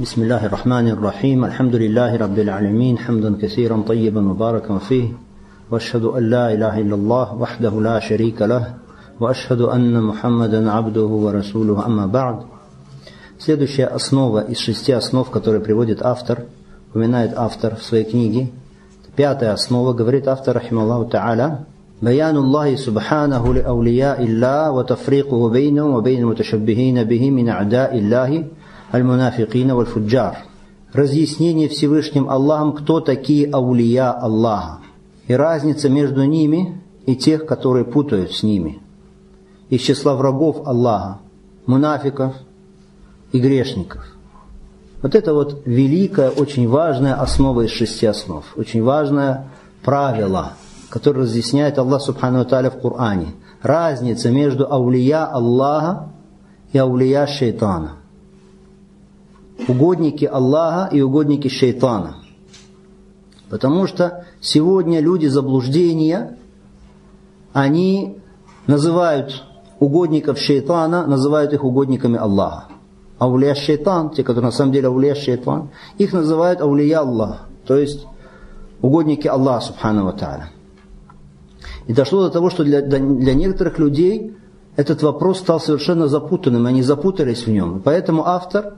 بسم الله الرحمن الرحيم الحمد لله رب العالمين حمدا كثيرا طيبا مباركا فيه واشهد ان لا اله الا الله وحده لا شريك له واشهد ان محمدا عبده ورسوله اما بعد Следующая основа из шести основ, которые приводит автор, упоминает автор в своей книге, пятая основа, говорит автор, рахималлаху та'аля, بيان الله سبحانه لأولياء الله وتفريقه بينهم وبين المتشبهين به من أعداء الله аль-мунафикина валь-фуджар. Разъяснение Всевышним Аллахом, кто такие аулия Аллаха. И разница между ними и тех, которые путают с ними. Из числа врагов Аллаха, мунафиков и грешников. Вот это вот великая, очень важная основа из шести основ. Очень важное правило, которое разъясняет Аллах Субхану Таля в Коране. Разница между аулия Аллаха и аулия шайтана угодники Аллаха и угодники шайтана. Потому что сегодня люди заблуждения, они называют угодников шайтана, называют их угодниками Аллаха. Аулия шайтан, те, которые на самом деле аулия шайтан, их называют аулия Аллах, то есть угодники Аллаха, субхану та'аля. И дошло до того, что для, для некоторых людей этот вопрос стал совершенно запутанным, они запутались в нем. Поэтому автор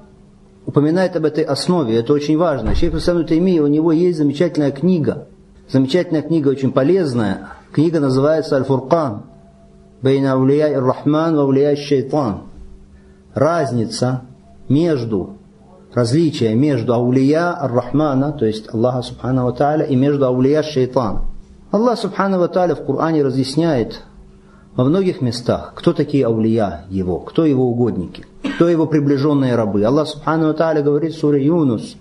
упоминает об этой основе, это очень важно. Шейх Исам Таймия, у него есть замечательная книга, замечательная книга, очень полезная. Книга называется «Аль-Фуркан», «Бейна аулия и рахман ва аулия шайтан». Разница между, различие между аулия ар-Рахмана, то есть Аллаха Субхану Ва Тааля, и между аулия шайтан. Аллах Субхану Ва Тааля в Коране разъясняет во многих местах, кто такие аулия его, кто его угодники, кто его приближенные рабы. Аллах Субхану Тааля говорит в суре Юнус,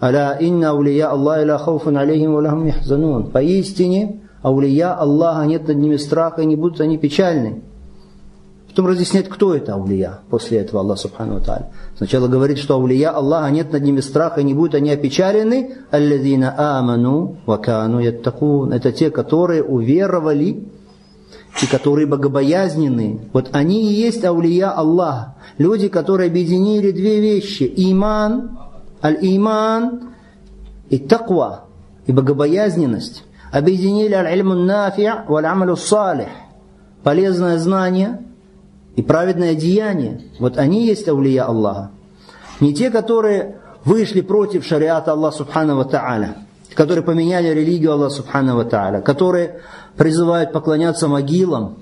«Аля инна аулия Аллах ила хауфун алейхим ва лахум яхзанун». Поистине, аулия Аллаха нет над ними страха и не будут они печальны. Потом разъясняет, кто это аулия. После этого Аллах Субхану Тааля. Сначала говорит, что аулия Аллаха нет над ними страха и не будут они опечалены. «Аллазина аману ва кану яттакун». Это те, которые уверовали и которые богобоязненные, вот они и есть аулия Аллаха. Люди, которые объединили две вещи. Иман, аль-иман и таква, и богобоязненность. Объединили аль-ильму нафи' валь-амалю салих. Полезное знание и праведное деяние. Вот они есть аулия Аллаха. Не те, которые вышли против шариата Аллаха Субхану Тааля, которые поменяли религию Аллаха Субхану Тааля, которые призывают поклоняться могилам,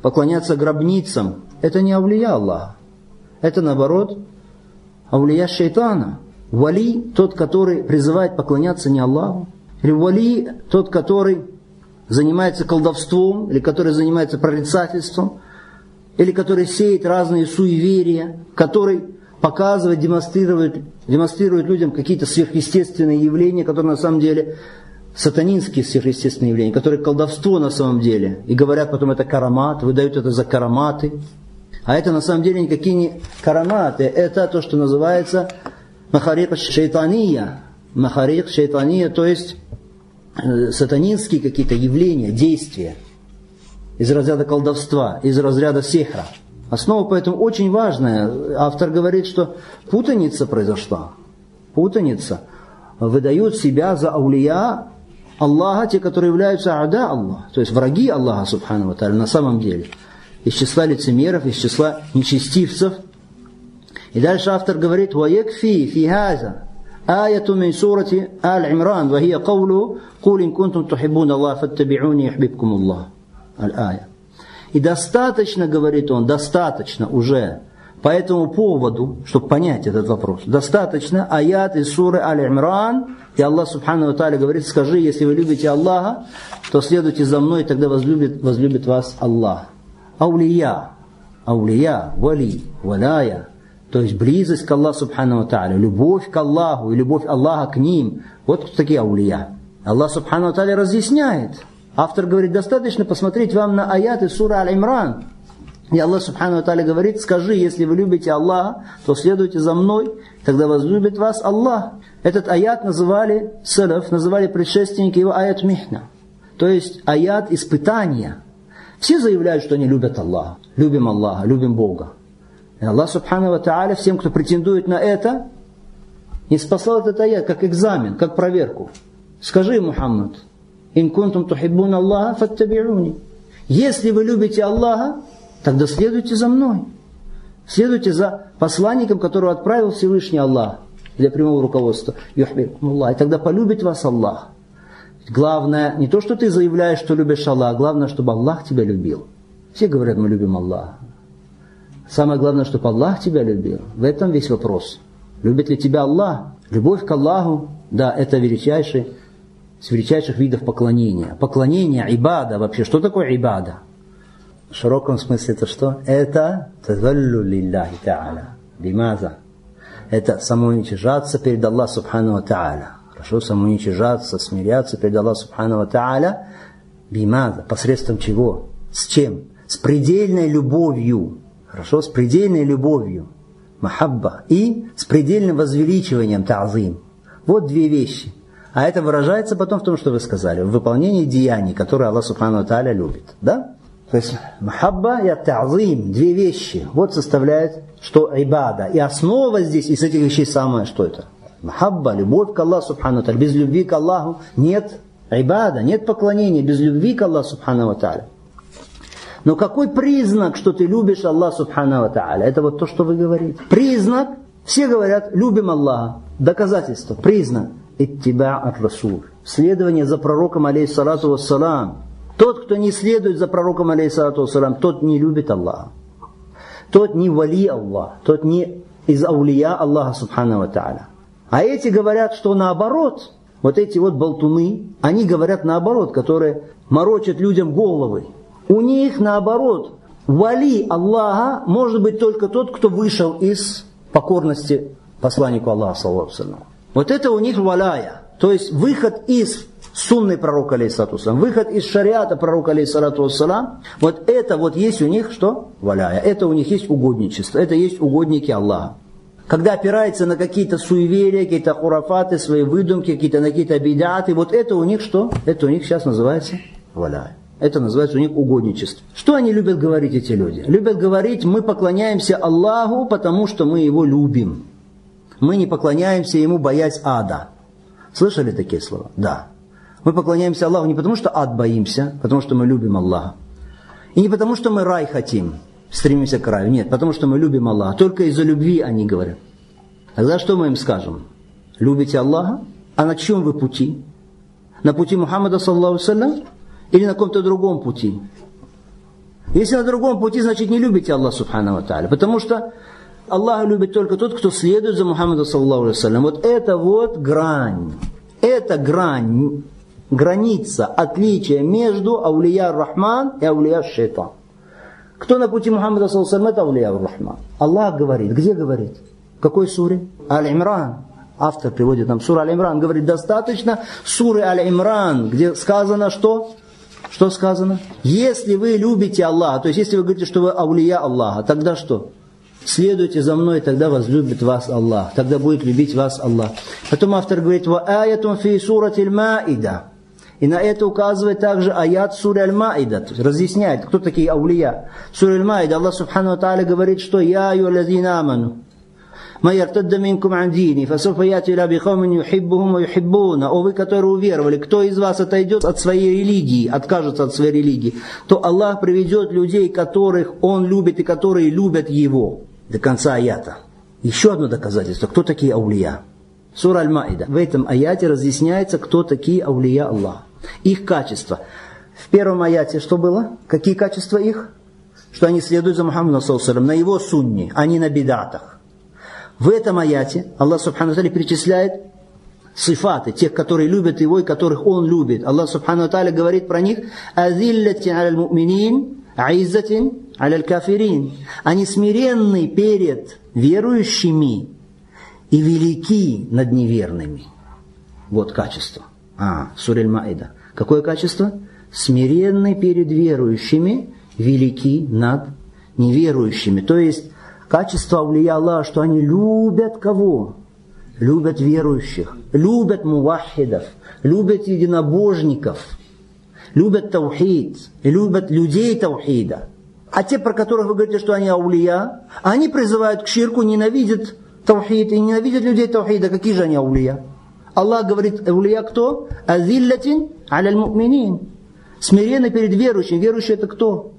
поклоняться гробницам, это не аулия Аллаха. Это наоборот аулия шайтана. Вали тот, который призывает поклоняться не Аллаху. Или вали тот, который занимается колдовством, или который занимается прорицательством, или который сеет разные суеверия, который показывает, демонстрирует, демонстрирует людям какие-то сверхъестественные явления, которые на самом деле сатанинские сверхъестественные явления, которые колдовство на самом деле, и говорят потом это карамат, выдают это за караматы. А это на самом деле никакие не караматы, это то, что называется махарик шейтания. Махарик шейтания, то есть э, сатанинские какие-то явления, действия из разряда колдовства, из разряда сехра. Основа поэтому очень важная. Автор говорит, что путаница произошла. Путаница. Выдают себя за аулия Аллаха, те, которые являются ада Аллаха, то есть враги Аллаха, субхану ва на самом деле. Из числа лицемеров, из числа нечестивцев. И дальше автор говорит, «Ваякфи фихаза аяту мин сурати Аль-Имран, вахия кавлу, кулин кунтум тухиббун Аллах, фаттабиуни, яхбибкум Аллах». Аль-Ая. И достаточно, говорит он, достаточно уже по этому поводу, чтобы понять этот вопрос, достаточно аят из суры Аль-Имран, и Аллах Субхану Тааля говорит, скажи, если вы любите Аллаха, то следуйте за мной, тогда возлюбит, возлюбит вас Аллах. Аулия, аулия, вали, валяя, то есть близость к Аллаху Субхану Тааля, любовь к Аллаху и любовь Аллаха к ним. Вот такие аулия. Аллах Субхану Тааля разъясняет. Автор говорит, достаточно посмотреть вам на аяты суры Аль-Имран. И Аллах Субхану Тааля говорит, скажи, если вы любите Аллаха, то следуйте за мной, тогда возлюбит вас Аллах. Этот аят называли салаф, называли предшественники его аят михна. То есть аят испытания. Все заявляют, что они любят Аллаха, любим Аллаха, любим Бога. И Аллах Субхану Тааля всем, кто претендует на это, не спасал этот аят как экзамен, как проверку. Скажи, Мухаммад, «Ин кунтум тухиббун Аллаха, фаттаби'уни». Если вы любите Аллаха, тогда следуйте за мной. Следуйте за посланником, которого отправил Всевышний Аллах для прямого руководства. И тогда полюбит вас Аллах. Главное, не то, что ты заявляешь, что любишь Аллах, главное, чтобы Аллах тебя любил. Все говорят, мы любим Аллаха. Самое главное, чтобы Аллах тебя любил. В этом весь вопрос. Любит ли тебя Аллах? Любовь к Аллаху, да, это величайший, с величайших видов поклонения. Поклонение, ибада вообще. Что такое ибада? В широком смысле это что? Это тазаллю лилляхи та'аля. Бимаза. Это самоуничижаться перед Аллахом Субхану Та'аля. Хорошо, самоуничижаться, смиряться перед Аллахом Субхану Та'аля. Бимаза. Посредством чего? С чем? С предельной любовью. Хорошо, с предельной любовью. Махабба. И с предельным возвеличиванием та'зим. Вот две вещи. А это выражается потом в том, что вы сказали, в выполнении деяний, которые Аллах Субхану Тааля любит. Да? То есть махабба и та'зим, две вещи. Вот составляет, что ибада. И основа здесь из этих вещей самое, что это? Махабба, любовь к Аллаху Субхану Тааля. Без любви к Аллаху нет ибада, нет поклонения. Без любви к Аллаху Субхану Тааля. Но какой признак, что ты любишь Аллаха Субхану Тааля? Это вот то, что вы говорите. Признак, все говорят, любим Аллаха. Доказательство, признак. Иттиба ат-Расул. Следование за пророком, алейхиссалату вассалам. Тот, кто не следует за пророком, алейхиссалату вассалам, тот не любит Аллаха. Тот не вали Аллах, тот не из аулия Аллаха Субхану Тааля. А эти говорят, что наоборот, вот эти вот болтуны, они говорят наоборот, которые морочат людям головы. У них наоборот, вали Аллаха может быть только тот, кто вышел из покорности посланнику Аллаха, саллаху Вот это у них валяя. То есть выход из сунны пророка, алейхиссалату выход из шариата пророка, алейхиссалату вот это вот есть у них что? Валяя. Это у них есть угодничество. Это есть угодники Аллаха. Когда опирается на какие-то суеверия, какие-то хурафаты, свои выдумки, какие-то на какие-то бидаты, вот это у них что? Это у них сейчас называется валяя. Это называется у них угодничество. Что они любят говорить, эти люди? Любят говорить, мы поклоняемся Аллаху, потому что мы Его любим. Мы не поклоняемся Ему, боясь ада. Слышали такие слова? Да. Мы поклоняемся Аллаху не потому, что ад боимся, потому что мы любим Аллаха. И не потому, что мы рай хотим, стремимся к раю. Нет, потому что мы любим Аллаха. Только из-за любви они говорят. Тогда что мы им скажем? Любите Аллаха? А на чем вы пути? На пути Мухаммада, саллаху саллям? или на каком-то другом пути. Если на другом пути, значит не любите Аллаха Субхану Тааля. Потому что Аллах любит только тот, кто следует за Мухаммадом Саллаху Алейхиссалям. Вот это вот грань. Это грань, граница, отличие между Аулия Рахман и Аулия Шайтан. Кто на пути Мухаммада Саллаху это Аулия Рахман. Аллах говорит. Где говорит? В какой суре? Аль-Имран. Автор приводит нам сура Аль-Имран. Говорит, достаточно суры Аль-Имран, где сказано, что что сказано? Если вы любите Аллаха, то есть если вы говорите, что вы аулия Аллаха, тогда что? Следуйте за мной, тогда возлюбит вас Аллах. Тогда будет любить вас Аллах. Потом автор говорит, «Ва аятун фи суратиль маида». И на это указывает также аят сури Аль-Маида, разъясняет, кто такие аулия. Сури Аль-Маида, Аллах Субхану Тааля говорит, что «Я ю аману». «Ма яртадда минкум ан дини, фасофа яти ля бихомин юхиббухум юхиббуна». О вы, которые уверовали, кто из вас отойдет от своей религии, откажется от своей религии, то Аллах приведет людей, которых Он любит и которые любят Его. До конца аята. Еще одно доказательство. Кто такие аулия? Сура Аль-Маида. В этом аяте разъясняется, кто такие аулия Аллаха. Их качество. В первом аяте что было? Какие качества их? Что они следуют за Мухаммадом, на его сунне, а не на бедатах. В этом аяте Аллах Субхану Тали перечисляет сифаты, тех, которые любят его и которых он любит. Аллах Субхану Тали говорит про них «Азиллати аль муминин, аиззатин аль кафирин». Они смиренны перед верующими и велики над неверными. Вот качество. А, Сурель Маида. Какое качество? Смиренный перед верующими, велики над неверующими. То есть Качество Аулия Аллаха, что они любят кого? Любят верующих, любят мувахидов, любят единобожников, любят таухид, любят людей таухида. А те, про которых вы говорите, что они аулия, они призывают к ширку, ненавидят таухид и ненавидят людей таухида, какие же они аулия? Аллах говорит, аулия кто? Азиллатин аляль муминин. Смиренно перед верующим. Верующий это кто?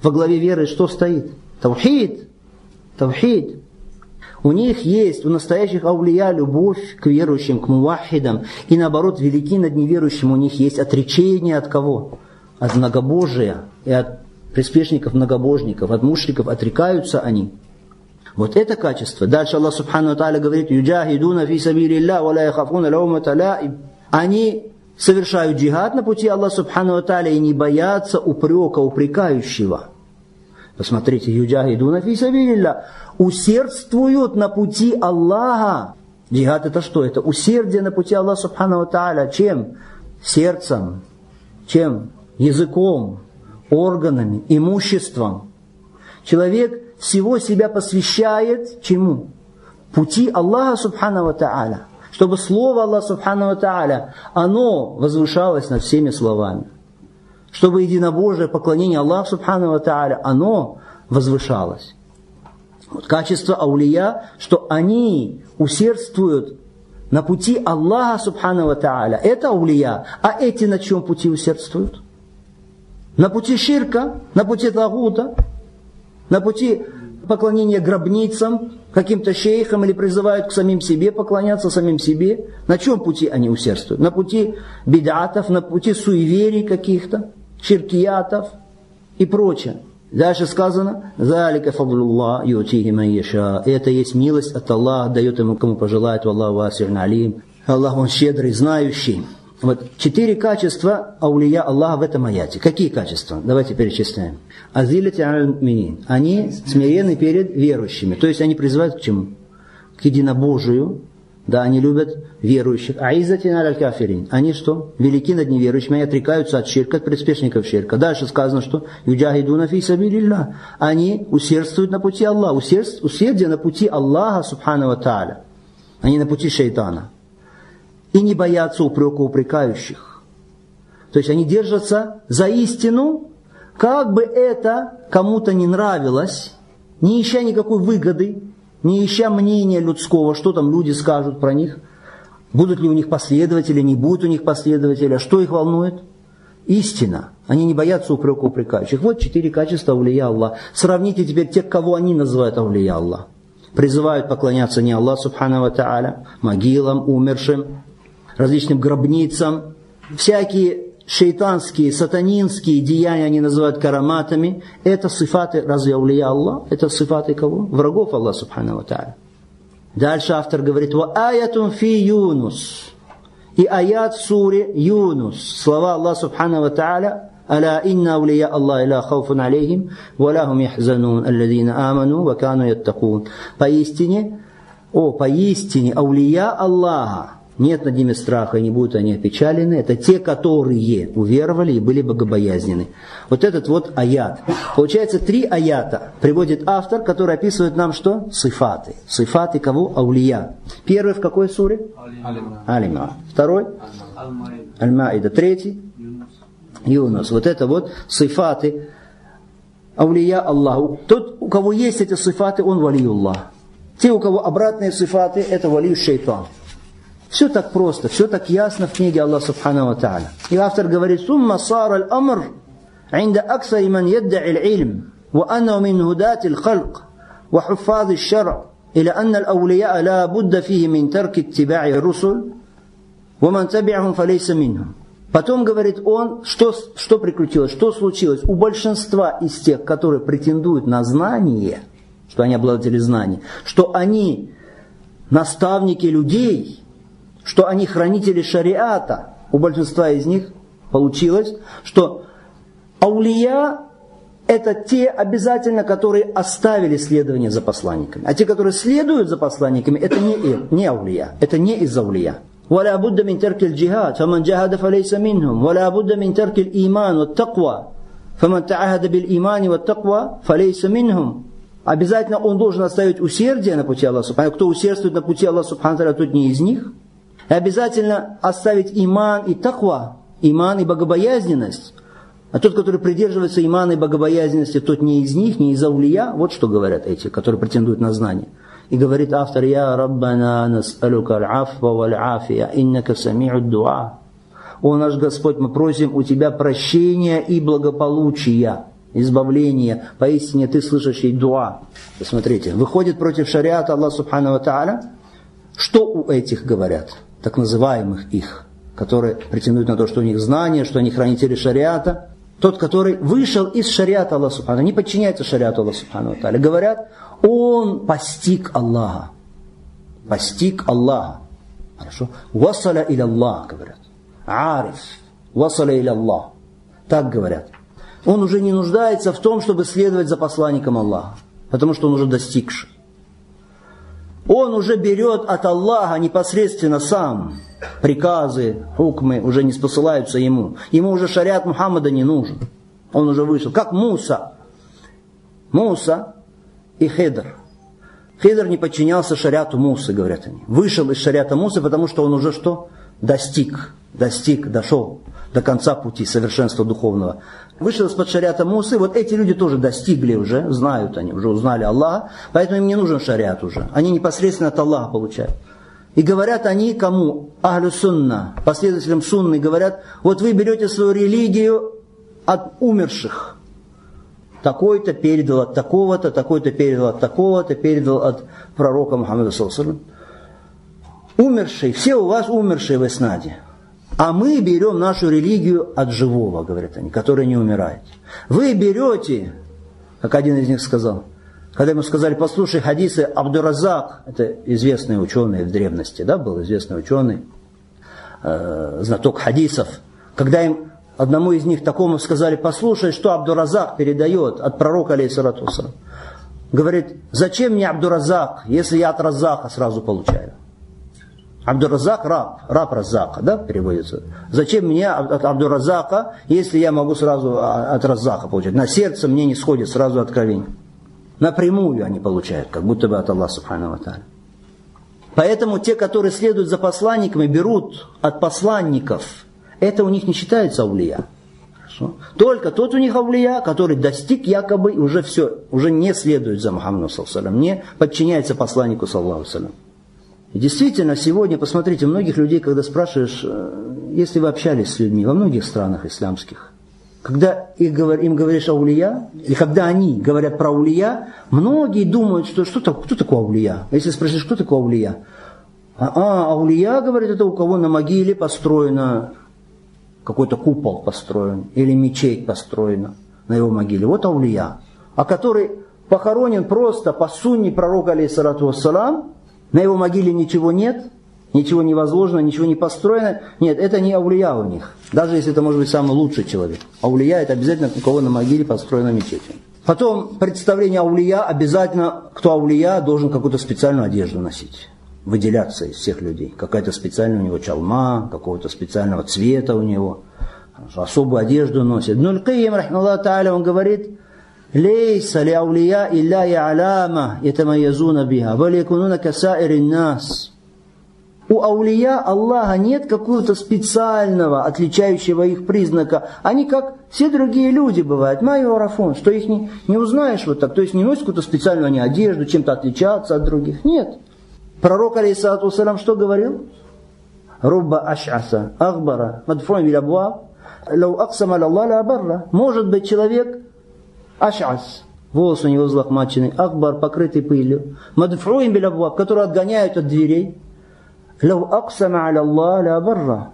Во главе веры что стоит? Таухид. Таухид. У них есть, у настоящих аулия, любовь к верующим, к мувахидам. И наоборот, велики над неверующим у них есть отречение от кого? От многобожия и от приспешников многобожников, от мушриков отрекаются они. Вот это качество. Дальше Аллах Субхану Тааля говорит, «Юджахидуна фи сабирилля, ва ла яхафуна лаумата лаиб». Они совершают джихад на пути Аллаха Субхану Тааля и не боятся упрека упрекающего. Посмотрите, юджахидуна фи сабилилля. Усердствуют на пути Аллаха. Джихад это что? Это усердие на пути Аллаха Субхану Тааля. Чем? Сердцем. Чем? Языком, органами, имуществом. Человек всего себя посвящает чему? Пути Аллаха Субхану Тааля. Чтобы слово Аллаха Субхану Тааля, оно возвышалось над всеми словами чтобы единобожие поклонение Аллаху Субхану Тааля, оно возвышалось. Вот качество аулия, что они усердствуют на пути Аллаха Субхану Тааля. Это аулия. А эти на чем пути усердствуют? На пути ширка, на пути тагута, на пути поклонения гробницам, каким-то шейхам или призывают к самим себе поклоняться самим себе. На чем пути они усердствуют? На пути бедатов, на пути суеверий каких-то ширкиятов и прочее. Дальше сказано, «Залика фадлуллах ютихи яша». Это есть милость от Аллаха, дает ему, кому пожелает, Аллах васир алим. Аллах, Он щедрый, знающий. Вот четыре качества аулия Аллаха в этом аяте. Какие качества? Давайте перечисляем. Азилити минин. Они смирены перед верующими. То есть они призывают к чему? К единобожию, да, они любят верующих. А изатин аль кафирин. Они что? Велики над неверующими, они отрекаются от ширка, от приспешников ширка. Дальше сказано, что юджахидуна фи сабилилля. Они усердствуют на пути Аллаха. Усердие на пути Аллаха, субхану тааля. Они на пути шайтана. И не боятся упрека упрекающих. То есть они держатся за истину, как бы это кому-то не нравилось, не ища никакой выгоды, не ища мнения людского, что там люди скажут про них, будут ли у них последователи, не будут у них последователи, а что их волнует? Истина. Они не боятся упрека упрекающих. Вот четыре качества Аулия Аллах. Сравните теперь тех, кого они называют Аулия Аллах. Призывают поклоняться не Аллаху Субхану Тааля, могилам, умершим, различным гробницам, всякие шейтанские, сатанинские деяния они называют караматами. Это сифаты, разве аулия Аллах? Это сифаты кого? Врагов Аллаха Субхану Тааля. Дальше автор говорит, «Ва аятун фи Юнус». И аят в суре Юнус. Слова Аллаха Субхану Тааля, ألا إن أولياء الله لا خوف عليهم ولا هم يحزنون الذين آمنوا وكانوا يتقون поистине о поистине аулия Аллаха нет над ними страха, и не будут они опечалены. Это те, которые уверовали и были богобоязнены. Вот этот вот аят. Получается, три аята приводит автор, который описывает нам что? Сифаты. Сифаты кого? Аулия. Первый в какой суре? Алима. Второй? Аль-Маида. Третий? Юнус. Вот это вот сифаты аулия Аллаху. Тот, у кого есть эти сифаты, он валиюллах. Те, у кого обратные сифаты, это валию шейтан. Все так просто, все так ясно в книге Аллаха Субхану Тааля. И автор говорит, «Сумма сара аль-амр عند أكثر من يدعي العلم وأنه من هداة الخلق وحفاظ الشرع إلى أن الأولياء لا بد فيه من ترك اتباع الرسل ومن تبعهم فليس منهم Потом говорит он, что, что прикрутилось, что случилось. У большинства из тех, которые претендуют на знание, что они обладатели знаний, что они наставники людей, что они хранители шариата. У большинства из них получилось, что аулия это те обязательно, которые оставили следование за посланниками. А те, которые следуют за посланниками, это не, не аулия, это не из аулия. ولا بد من ترك الجهاد فمن جاهد فليس منهم ولا بد من ترك الإيمان والتقوى فمن تعهد بالإيمان والتقوى فليس منهم Обязательно он должен оставить усердие на пути Аллаха Кто усердствует на пути Аллаха Субхану тот не из них. И обязательно оставить иман и таква, иман и богобоязненность. А тот, который придерживается имана и богобоязненности, тот не из них, не из аулия. Вот что говорят эти, которые претендуют на знание. И говорит автор, «Я Раббана нас'алука аль-афва валь-афия, иннака сами'у дуа». О наш Господь, мы просим у Тебя прощения и благополучия, избавления. Поистине Ты слышащий дуа. Посмотрите, выходит против шариата Аллах Субхану Та'аля. Что у этих говорят, так называемых их, которые претендуют на то, что у них знания, что они хранители шариата. Тот, который вышел из шариата Аллаха Субхану, не подчиняется шариату Аллаха Субхану Ва Та'аля. Говорят, он постиг Аллаха. Постиг Аллаха. Хорошо? Васаля иля Аллах, говорят ариф, васаля иля Аллах. Так говорят. Он уже не нуждается в том, чтобы следовать за посланником Аллаха, потому что он уже достигший. Он уже берет от Аллаха непосредственно сам. Приказы, хукмы уже не спосылаются ему. Ему уже шариат Мухаммада не нужен. Он уже вышел. Как Муса. Муса и Хедр. Хедр не подчинялся шариату Мусы, говорят они. Вышел из шариата Мусы, потому что он уже что? Достиг достиг, дошел до конца пути совершенства духовного. Вышел из-под шариата Мусы, вот эти люди тоже достигли уже, знают они, уже узнали Аллаха, поэтому им не нужен шариат уже. Они непосредственно от Аллаха получают. И говорят они кому? Ахлю сунна, последователям сунны, говорят, вот вы берете свою религию от умерших. Такой-то передал от такого-то, такой-то передал от такого-то, передал от пророка Мухаммада Салсалам. Умершие, все у вас умершие в Эснаде. А мы берем нашу религию от живого, говорят они, который не умирает. Вы берете, как один из них сказал, когда ему сказали, послушай хадисы Абдуразак, это известный ученый в древности, да, был известный ученый, э, знаток хадисов, когда им одному из них такому сказали, послушай, что Абдуразак передает от пророка, алейхиссалату Говорит, зачем мне Абдуразак, если я от Разака сразу получаю? Абдуразак раб, раб Разака, да, переводится. Зачем мне от Абдуразака, если я могу сразу а, от Разака получать? На сердце мне не сходит сразу откровение. Напрямую они получают, как будто бы от Аллаха Субхану Ва Поэтому те, которые следуют за посланниками, берут от посланников. Это у них не считается аулия. Хорошо? Только тот у них аулия, который достиг якобы, уже все, уже не следует за Мухаммадом, не подчиняется посланнику, саллаху. И действительно, сегодня, посмотрите, многих людей, когда спрашиваешь, э, если вы общались с людьми во многих странах исламских, когда им говоришь аулия, или когда они говорят про аулия, многие думают, что что -то, кто такой аулия? А если спросишь, кто такой аулия? А, а аулия, говорит, это у кого на могиле построено какой-то купол построен, или мечеть построена на его могиле. Вот аулия. А который похоронен просто по сунне пророка, алейхиссалату вассалам, на его могиле ничего нет, ничего не возложено, ничего не построено. Нет, это не аулия у них. Даже если это может быть самый лучший человек. Аулия это обязательно у кого на могиле построена мечеть. Потом представление аулия, обязательно кто аулия должен какую-то специальную одежду носить. Выделяться из всех людей. Какая-то специальная у него чалма, какого-то специального цвета у него. Особую одежду носит. Ну, Каим, он говорит, ليس لأولياء الله علامة يتميزون بها بل يكونون كسائر الناس у аулия Аллаха нет какого-то специального, отличающего их признака. Они как все другие люди бывают. Майо Арафон, что их не, не узнаешь вот так. То есть не носят какую-то специальную они одежду, чем-то отличаться от других. Нет. Пророк, алейсалату салам, что говорил? Рубба аш'аса, ахбара, мадфуан билябуа, лау аксама Аллах Может быть человек أشعث. Волосы у него взлохмачены. أغبر, покрытый пылью. مدفوع بالأبواب, который отгоняют от дверей. لو أقسم على الله لأبره.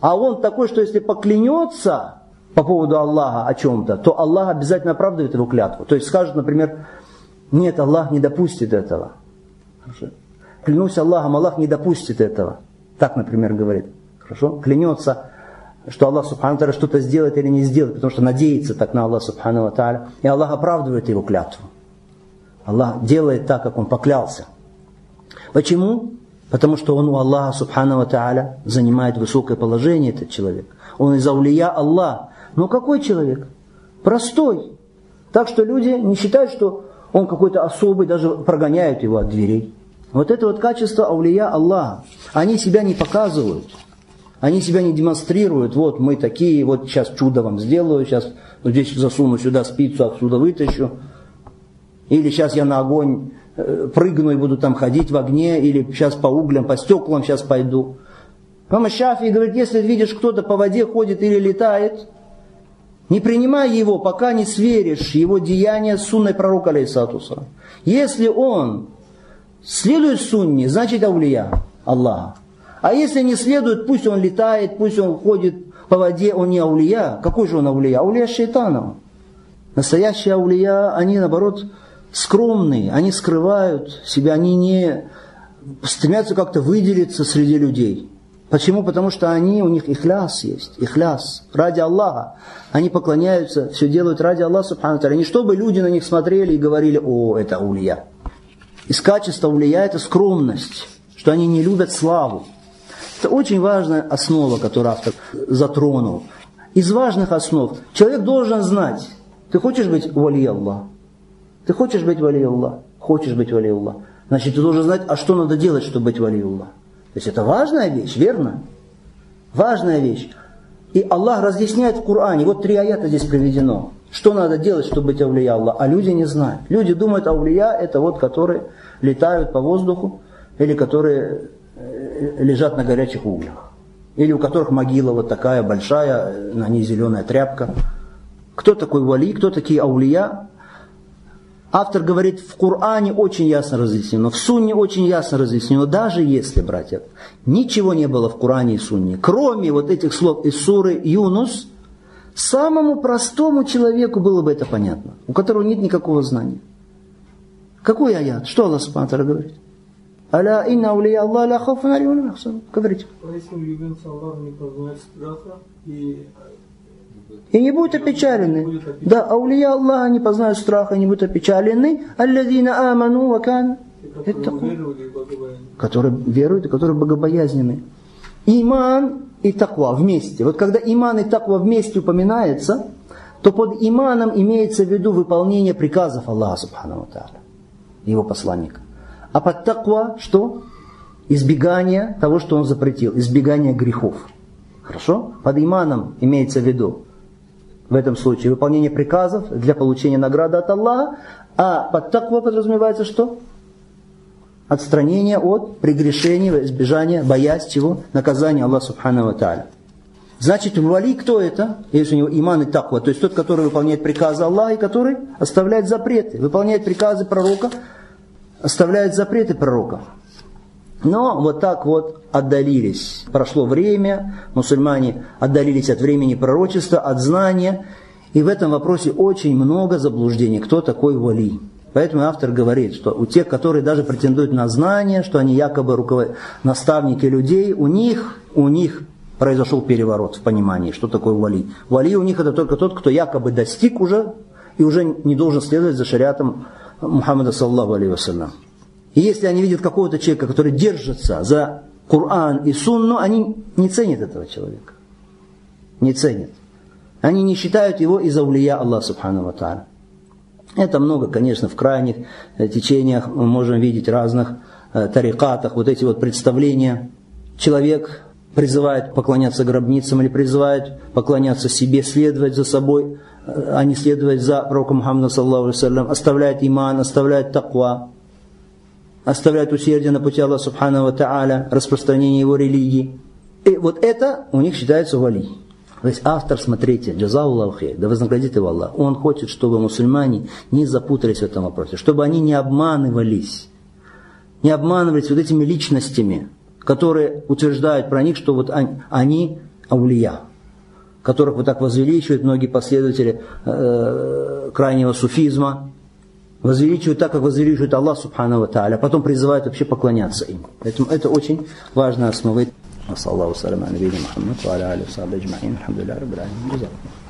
А он такой, что если поклянется по поводу Аллаха о чем-то, то Аллах обязательно оправдывает его клятву. То есть скажет, например, нет, Аллах не допустит этого. Хорошо. Клянусь Аллахом, Аллах не допустит этого. Так, например, говорит. Хорошо? Клянется что Аллах Субхану Тааля что-то сделает или не сделает, потому что надеется так на Аллах Субхану Тааля, и Аллах оправдывает его клятву. Аллах делает так, как он поклялся. Почему? Потому что он у Аллаха Субхану Тааля занимает высокое положение, этот человек. Он из аулия Аллах. Но какой человек? Простой. Так что люди не считают, что он какой-то особый, даже прогоняют его от дверей. Вот это вот качество аулия Аллаха. Они себя не показывают. Они себя не демонстрируют, вот мы такие, вот сейчас чудо вам сделаю, сейчас вот здесь засуну сюда спицу, отсюда вытащу. Или сейчас я на огонь э, прыгну и буду там ходить в огне, или сейчас по углям, по стеклам сейчас пойду. Мама Шафи говорит, если видишь, кто-то по воде ходит или летает, не принимай его, пока не сверишь его деяния с сунной пророка, алейсатуса. Если он следует сунне, значит аулия Аллаха. А если не следует, пусть он летает, пусть он ходит по воде, он не аулия. Какой же он аулия? Аулия шайтана. Настоящие аулия, они наоборот скромные, они скрывают себя, они не стремятся как-то выделиться среди людей. Почему? Потому что они, у них ихляс есть, ихляс, ради Аллаха. Они поклоняются, все делают ради Аллаха, субхану Не чтобы люди на них смотрели и говорили, о, это аулия. Из качества аулия это скромность, что они не любят славу. Это очень важная основа, которую автор затронул. Из важных основ человек должен знать, ты хочешь быть вали Аллах? Ты хочешь быть вали Аллах? Хочешь быть вали Аллах? Значит, ты должен знать, а что надо делать, чтобы быть вали Аллах. То есть это важная вещь, верно? Важная вещь. И Аллах разъясняет в Коране, вот три аята здесь приведено. Что надо делать, чтобы быть аулия Аллах? А люди не знают. Люди думают, аулия это вот, которые летают по воздуху, или которые лежат на горячих углях. Или у которых могила вот такая большая, на ней зеленая тряпка. Кто такой вали, кто такие аулия? Автор говорит, в Коране очень ясно разъяснено, в Сунне очень ясно разъяснено, даже если, братья, ничего не было в Коране и Сунне, кроме вот этих слов из суры Юнус, самому простому человеку было бы это понятно, у которого нет никакого знания. Какой аят? Что Аллах Субхану говорит? Аля инна аулия Аллах ля хауфун алейхим Говорите. Поэтому любимцы Аллаха не познают страха и и не будут опечалены. Да, аулия Аллаха не познают страха, не будут опечалены. Алладина аману вакан. Которые веруют и которые богобоязнены. Иман и таква вместе. Вот когда иман и таква вместе упоминается, то под иманом имеется в виду выполнение приказов Аллаха Субхану его посланника. А под таква что? Избегание того, что он запретил, избегание грехов. Хорошо? Под иманом имеется в виду в этом случае выполнение приказов для получения награды от Аллаха, а под таква подразумевается что? Отстранение от прегрешения, избежания, боясь чего? Наказания Аллаха Субхану Тааля. Значит, вали кто это? Если у него иман и таква, то есть тот, который выполняет приказы Аллаха и который оставляет запреты, выполняет приказы пророка, оставляет запреты пророка. Но вот так вот отдалились. Прошло время, мусульмане отдалились от времени пророчества, от знания. И в этом вопросе очень много заблуждений. Кто такой вали? Поэтому автор говорит, что у тех, которые даже претендуют на знание, что они якобы руковод... наставники людей, у них, у них произошел переворот в понимании, что такое вали. Вали у них это только тот, кто якобы достиг уже и уже не должен следовать за шариатом Мухаммада, саллаху алейhi и если они видят какого-то человека, который держится за Коран и Сунну, они не ценят этого человека. Не ценят. Они не считают его из аулия Аллаха Субхану Ва Это много, конечно, в крайних э, течениях мы можем видеть разных э, тарикатах, вот эти вот представления. Человек призывает поклоняться гробницам или призывает поклоняться себе, следовать за собой, а не следовать за пророком Мухаммадом, саллаху оставляет иман, оставляет таква оставляют усердие на пути Аллаха Субхану Тааля, распространение его религии. И вот это у них считается вали. То есть автор, смотрите, джазауллаху хейр, да вознаградит его Аллах. Он хочет, чтобы мусульмане не запутались в этом вопросе, чтобы они не обманывались, не обманывались вот этими личностями, которые утверждают про них, что вот они, они аулия, которых вот так возвеличивают многие последователи э, крайнего суфизма, возвеличивают так, как возвеличивает Аллах Субхану Ва Тааля, потом призывают вообще поклоняться им. Поэтому это очень важная основа. وصلى الله وسلم على نبينا محمد وعلى اله وصحبه اجمعين الحمد لله رب العالمين جزاكم